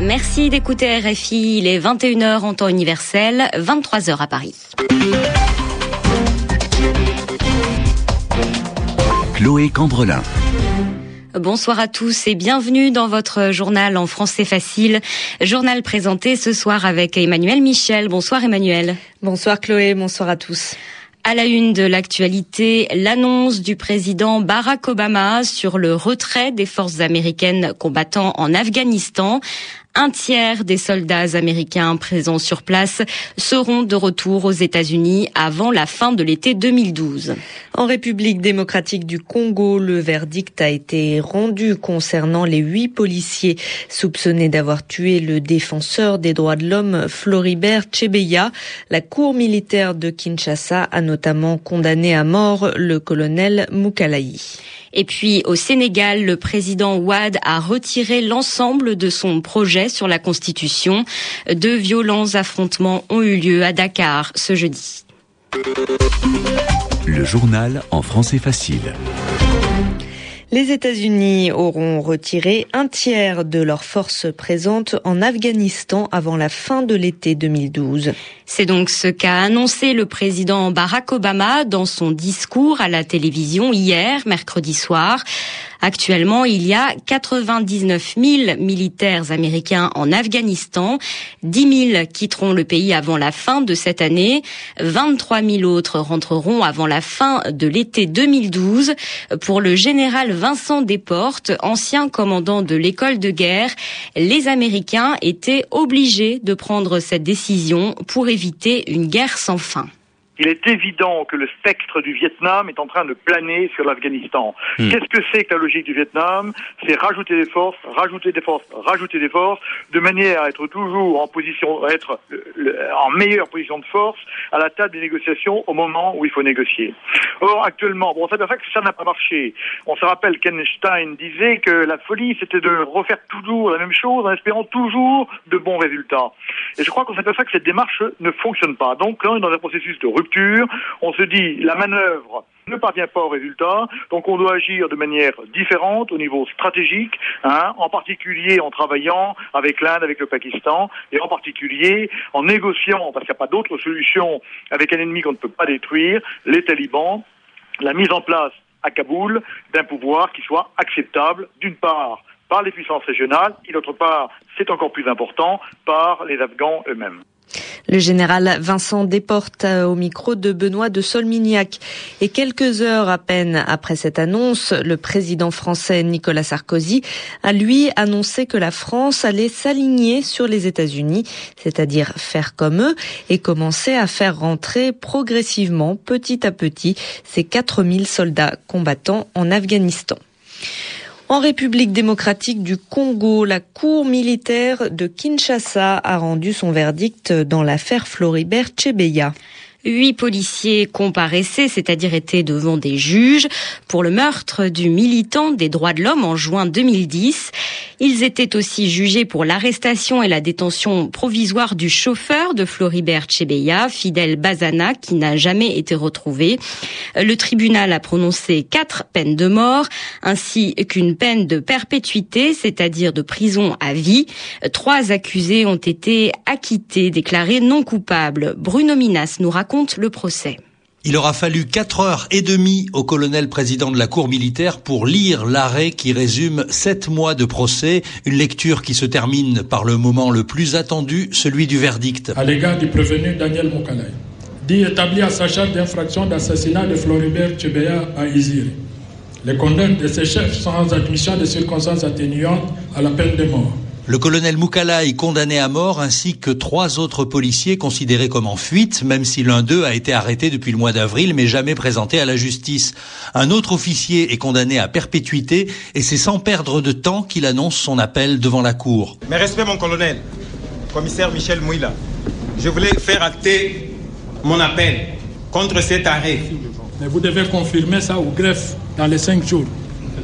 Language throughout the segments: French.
Merci d'écouter RFI. Il est 21h en temps universel, 23h à Paris. Chloé Cambrelin. Bonsoir à tous et bienvenue dans votre journal en français facile. Journal présenté ce soir avec Emmanuel Michel. Bonsoir Emmanuel. Bonsoir Chloé, bonsoir à tous. À la une de l'actualité, l'annonce du président Barack Obama sur le retrait des forces américaines combattant en Afghanistan. Un tiers des soldats américains présents sur place seront de retour aux États-Unis avant la fin de l'été 2012. En République démocratique du Congo, le verdict a été rendu concernant les huit policiers soupçonnés d'avoir tué le défenseur des droits de l'homme Floribert Chebeya. La cour militaire de Kinshasa a notamment condamné à mort le colonel Moukalaï. Et puis au Sénégal, le président Ouad a retiré l'ensemble de son projet sur la Constitution. De violents affrontements ont eu lieu à Dakar ce jeudi. Le journal en français facile. Les États-Unis auront retiré un tiers de leurs forces présentes en Afghanistan avant la fin de l'été 2012. C'est donc ce qu'a annoncé le président Barack Obama dans son discours à la télévision hier, mercredi soir. Actuellement, il y a 99 000 militaires américains en Afghanistan. 10 000 quitteront le pays avant la fin de cette année. 23 000 autres rentreront avant la fin de l'été 2012. Pour le général Vincent Desportes, ancien commandant de l'école de guerre, les Américains étaient obligés de prendre cette décision pour éviter une guerre sans fin il est évident que le spectre du Vietnam est en train de planer sur l'Afghanistan. Hmm. Qu'est-ce que c'est que la logique du Vietnam? C'est rajouter des forces, rajouter des forces, rajouter des forces, de manière à être toujours en position, à être en meilleure position de force à la table des négociations au moment où il faut négocier. Or, actuellement, bon, on s'aperçoit que ça n'a pas marché. On se rappelle qu'Einstein disait que la folie, c'était de refaire toujours la même chose en espérant toujours de bons résultats. Et je crois qu'on s'aperçoit que cette démarche ne fonctionne pas. Donc là, on est dans un processus de rupture on se dit la manœuvre ne parvient pas au résultat, donc on doit agir de manière différente au niveau stratégique, hein, en particulier en travaillant avec l'Inde, avec le Pakistan, et en particulier en négociant, parce qu'il n'y a pas d'autre solution avec un ennemi qu'on ne peut pas détruire, les talibans, la mise en place à Kaboul d'un pouvoir qui soit acceptable, d'une part, par les puissances régionales, et d'autre part, c'est encore plus important, par les Afghans eux-mêmes. Le général Vincent Desportes au micro de Benoît de Solmignac. Et quelques heures à peine après cette annonce, le président français Nicolas Sarkozy a lui annoncé que la France allait s'aligner sur les États-Unis, c'est-à-dire faire comme eux et commencer à faire rentrer progressivement, petit à petit, ces 4000 soldats combattants en Afghanistan. En République démocratique du Congo, la Cour militaire de Kinshasa a rendu son verdict dans l'affaire Floribert Chebeya. Huit policiers comparaissaient, c'est-à-dire étaient devant des juges, pour le meurtre du militant des droits de l'homme en juin 2010. Ils étaient aussi jugés pour l'arrestation et la détention provisoire du chauffeur de Floribert Chebeya, Fidel Bazana, qui n'a jamais été retrouvé. Le tribunal a prononcé quatre peines de mort, ainsi qu'une peine de perpétuité, c'est-à-dire de prison à vie. Trois accusés ont été acquittés, déclarés non coupables. Bruno Minas nous raconte le procès. Il aura fallu quatre heures et demie au colonel président de la Cour militaire pour lire l'arrêt qui résume sept mois de procès, une lecture qui se termine par le moment le plus attendu, celui du verdict. À l'égard du prévenu Daniel Moukalaï, dit établi à sa charge d'infraction d'assassinat de Floribert Chebeya à Iziri. Les condamnes de ses chefs sans admission de circonstances atténuantes à la peine de mort. Le colonel Moukala est condamné à mort ainsi que trois autres policiers considérés comme en fuite, même si l'un d'eux a été arrêté depuis le mois d'avril mais jamais présenté à la justice. Un autre officier est condamné à perpétuité et c'est sans perdre de temps qu'il annonce son appel devant la cour. Mes respects mon colonel, commissaire Michel Mouila, je voulais faire acter mon appel contre cet arrêt. Mais vous devez confirmer ça au greffe dans les cinq jours.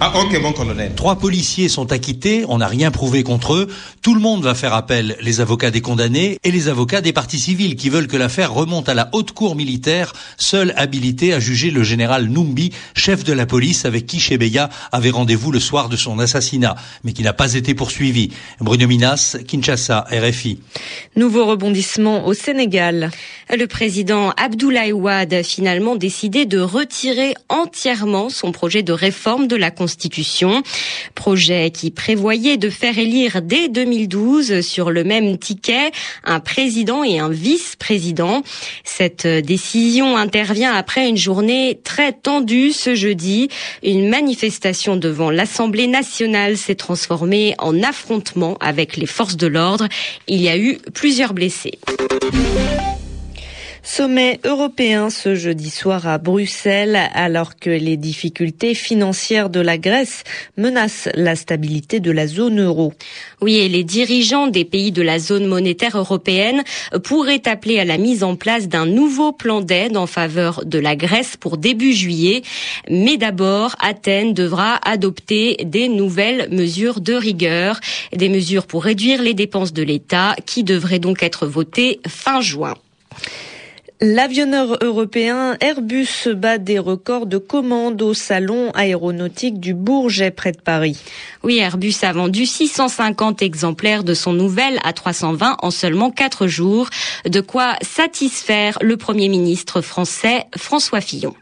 Ah ok mon colonel. Trois policiers sont acquittés, on n'a rien prouvé contre eux. Tout le monde va faire appel, les avocats des condamnés et les avocats des partis civils qui veulent que l'affaire remonte à la haute cour militaire, seule habilitée à juger le général Numbi, chef de la police avec qui Chebeya avait rendez-vous le soir de son assassinat, mais qui n'a pas été poursuivi. Bruno Minas, Kinshasa, RFI. Nouveau rebondissement au Sénégal. Le président Abdoulaye Wade a finalement décidé de retirer entièrement son projet de réforme de la Constitution. Projet qui prévoyait de faire élire dès 2012 sur le même ticket un président et un vice-président. Cette décision intervient après une journée très tendue ce jeudi. Une manifestation devant l'Assemblée nationale s'est transformée en affrontement avec les forces de l'ordre. Il y a eu plusieurs blessés. Sommet européen ce jeudi soir à Bruxelles, alors que les difficultés financières de la Grèce menacent la stabilité de la zone euro. Oui, et les dirigeants des pays de la zone monétaire européenne pourraient appeler à la mise en place d'un nouveau plan d'aide en faveur de la Grèce pour début juillet. Mais d'abord, Athènes devra adopter des nouvelles mesures de rigueur, des mesures pour réduire les dépenses de l'État qui devraient donc être votées fin juin. L'avionneur européen Airbus bat des records de commandes au salon aéronautique du Bourget près de Paris. Oui, Airbus a vendu 650 exemplaires de son nouvel A320 en seulement 4 jours, de quoi satisfaire le Premier ministre français François Fillon.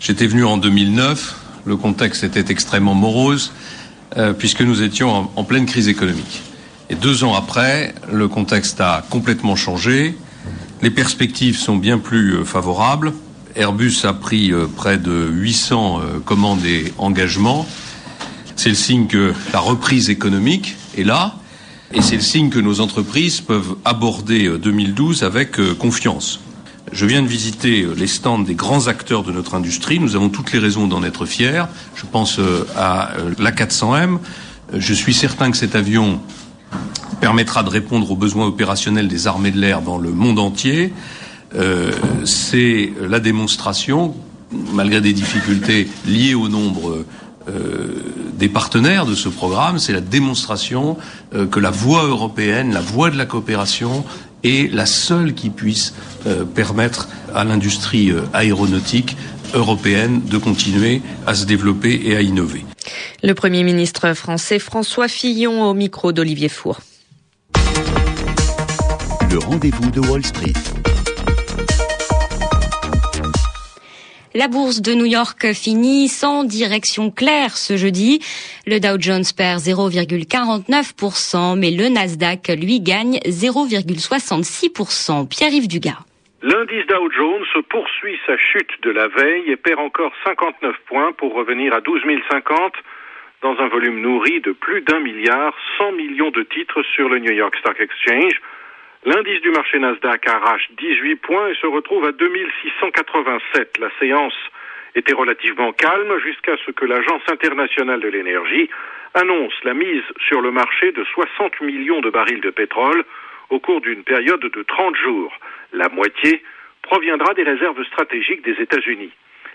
J'étais venu en 2009, le contexte était extrêmement morose euh, puisque nous étions en, en pleine crise économique. Et deux ans après, le contexte a complètement changé. Les perspectives sont bien plus euh, favorables. Airbus a pris euh, près de 800 euh, commandes et engagements. C'est le signe que la reprise économique est là et c'est le signe que nos entreprises peuvent aborder 2012 avec confiance. Je viens de visiter les stands des grands acteurs de notre industrie. Nous avons toutes les raisons d'en être fiers. Je pense à l'A400M. Je suis certain que cet avion permettra de répondre aux besoins opérationnels des armées de l'air dans le monde entier. Euh, c'est la démonstration, malgré des difficultés liées au nombre euh, des partenaires de ce programme, c'est la démonstration euh, que la voie européenne, la voie de la coopération est la seule qui puisse permettre à l'industrie aéronautique européenne de continuer à se développer et à innover. Le Premier ministre français François Fillon au micro d'Olivier Four. Le rendez-vous de Wall Street. La bourse de New York finit sans direction claire ce jeudi. Le Dow Jones perd 0,49%, mais le Nasdaq, lui, gagne 0,66%. Pierre-Yves Dugas. L'indice Dow Jones poursuit sa chute de la veille et perd encore 59 points pour revenir à 12 050 dans un volume nourri de plus d'un milliard 100 millions de titres sur le New York Stock Exchange. L'indice du marché Nasdaq arrache 18 points et se retrouve à 2687. La séance était relativement calme jusqu'à ce que l'Agence internationale de l'énergie annonce la mise sur le marché de 60 millions de barils de pétrole au cours d'une période de 30 jours. La moitié proviendra des réserves stratégiques des États-Unis.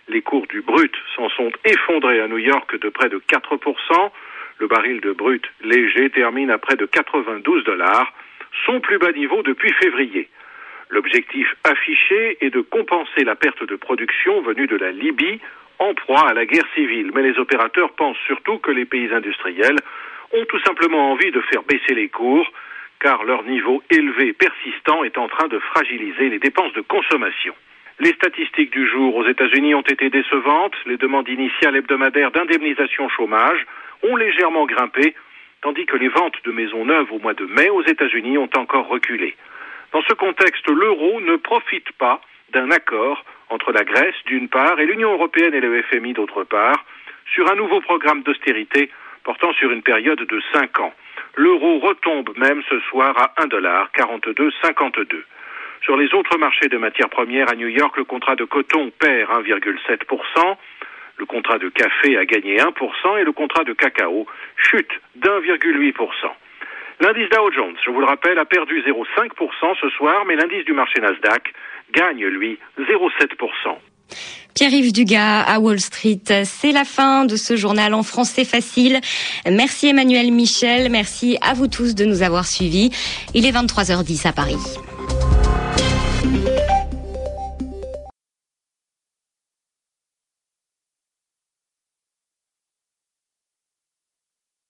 Les cours du brut s'en sont effondrés à New York de près de 4%. Le baril de brut léger termine à près de 92 dollars son plus bas niveau depuis février. L'objectif affiché est de compenser la perte de production venue de la Libye en proie à la guerre civile. Mais les opérateurs pensent surtout que les pays industriels ont tout simplement envie de faire baisser les cours, car leur niveau élevé persistant est en train de fragiliser les dépenses de consommation. Les statistiques du jour aux États-Unis ont été décevantes. Les demandes initiales hebdomadaires d'indemnisation chômage ont légèrement grimpé tandis que les ventes de maisons neuves au mois de mai aux États-Unis ont encore reculé. Dans ce contexte, l'euro ne profite pas d'un accord entre la Grèce d'une part et l'Union européenne et le FMI d'autre part sur un nouveau programme d'austérité portant sur une période de cinq ans. L'euro retombe même ce soir à 1,4252. Sur les autres marchés de matières premières à New York, le contrat de coton perd 1,7%. Le contrat de café a gagné 1% et le contrat de cacao chute d'1,8%. L'indice Dow Jones, je vous le rappelle, a perdu 0,5% ce soir, mais l'indice du marché Nasdaq gagne, lui, 0,7%. Pierre-Yves Dugas à Wall Street. C'est la fin de ce journal en français facile. Merci Emmanuel Michel. Merci à vous tous de nous avoir suivis. Il est 23h10 à Paris.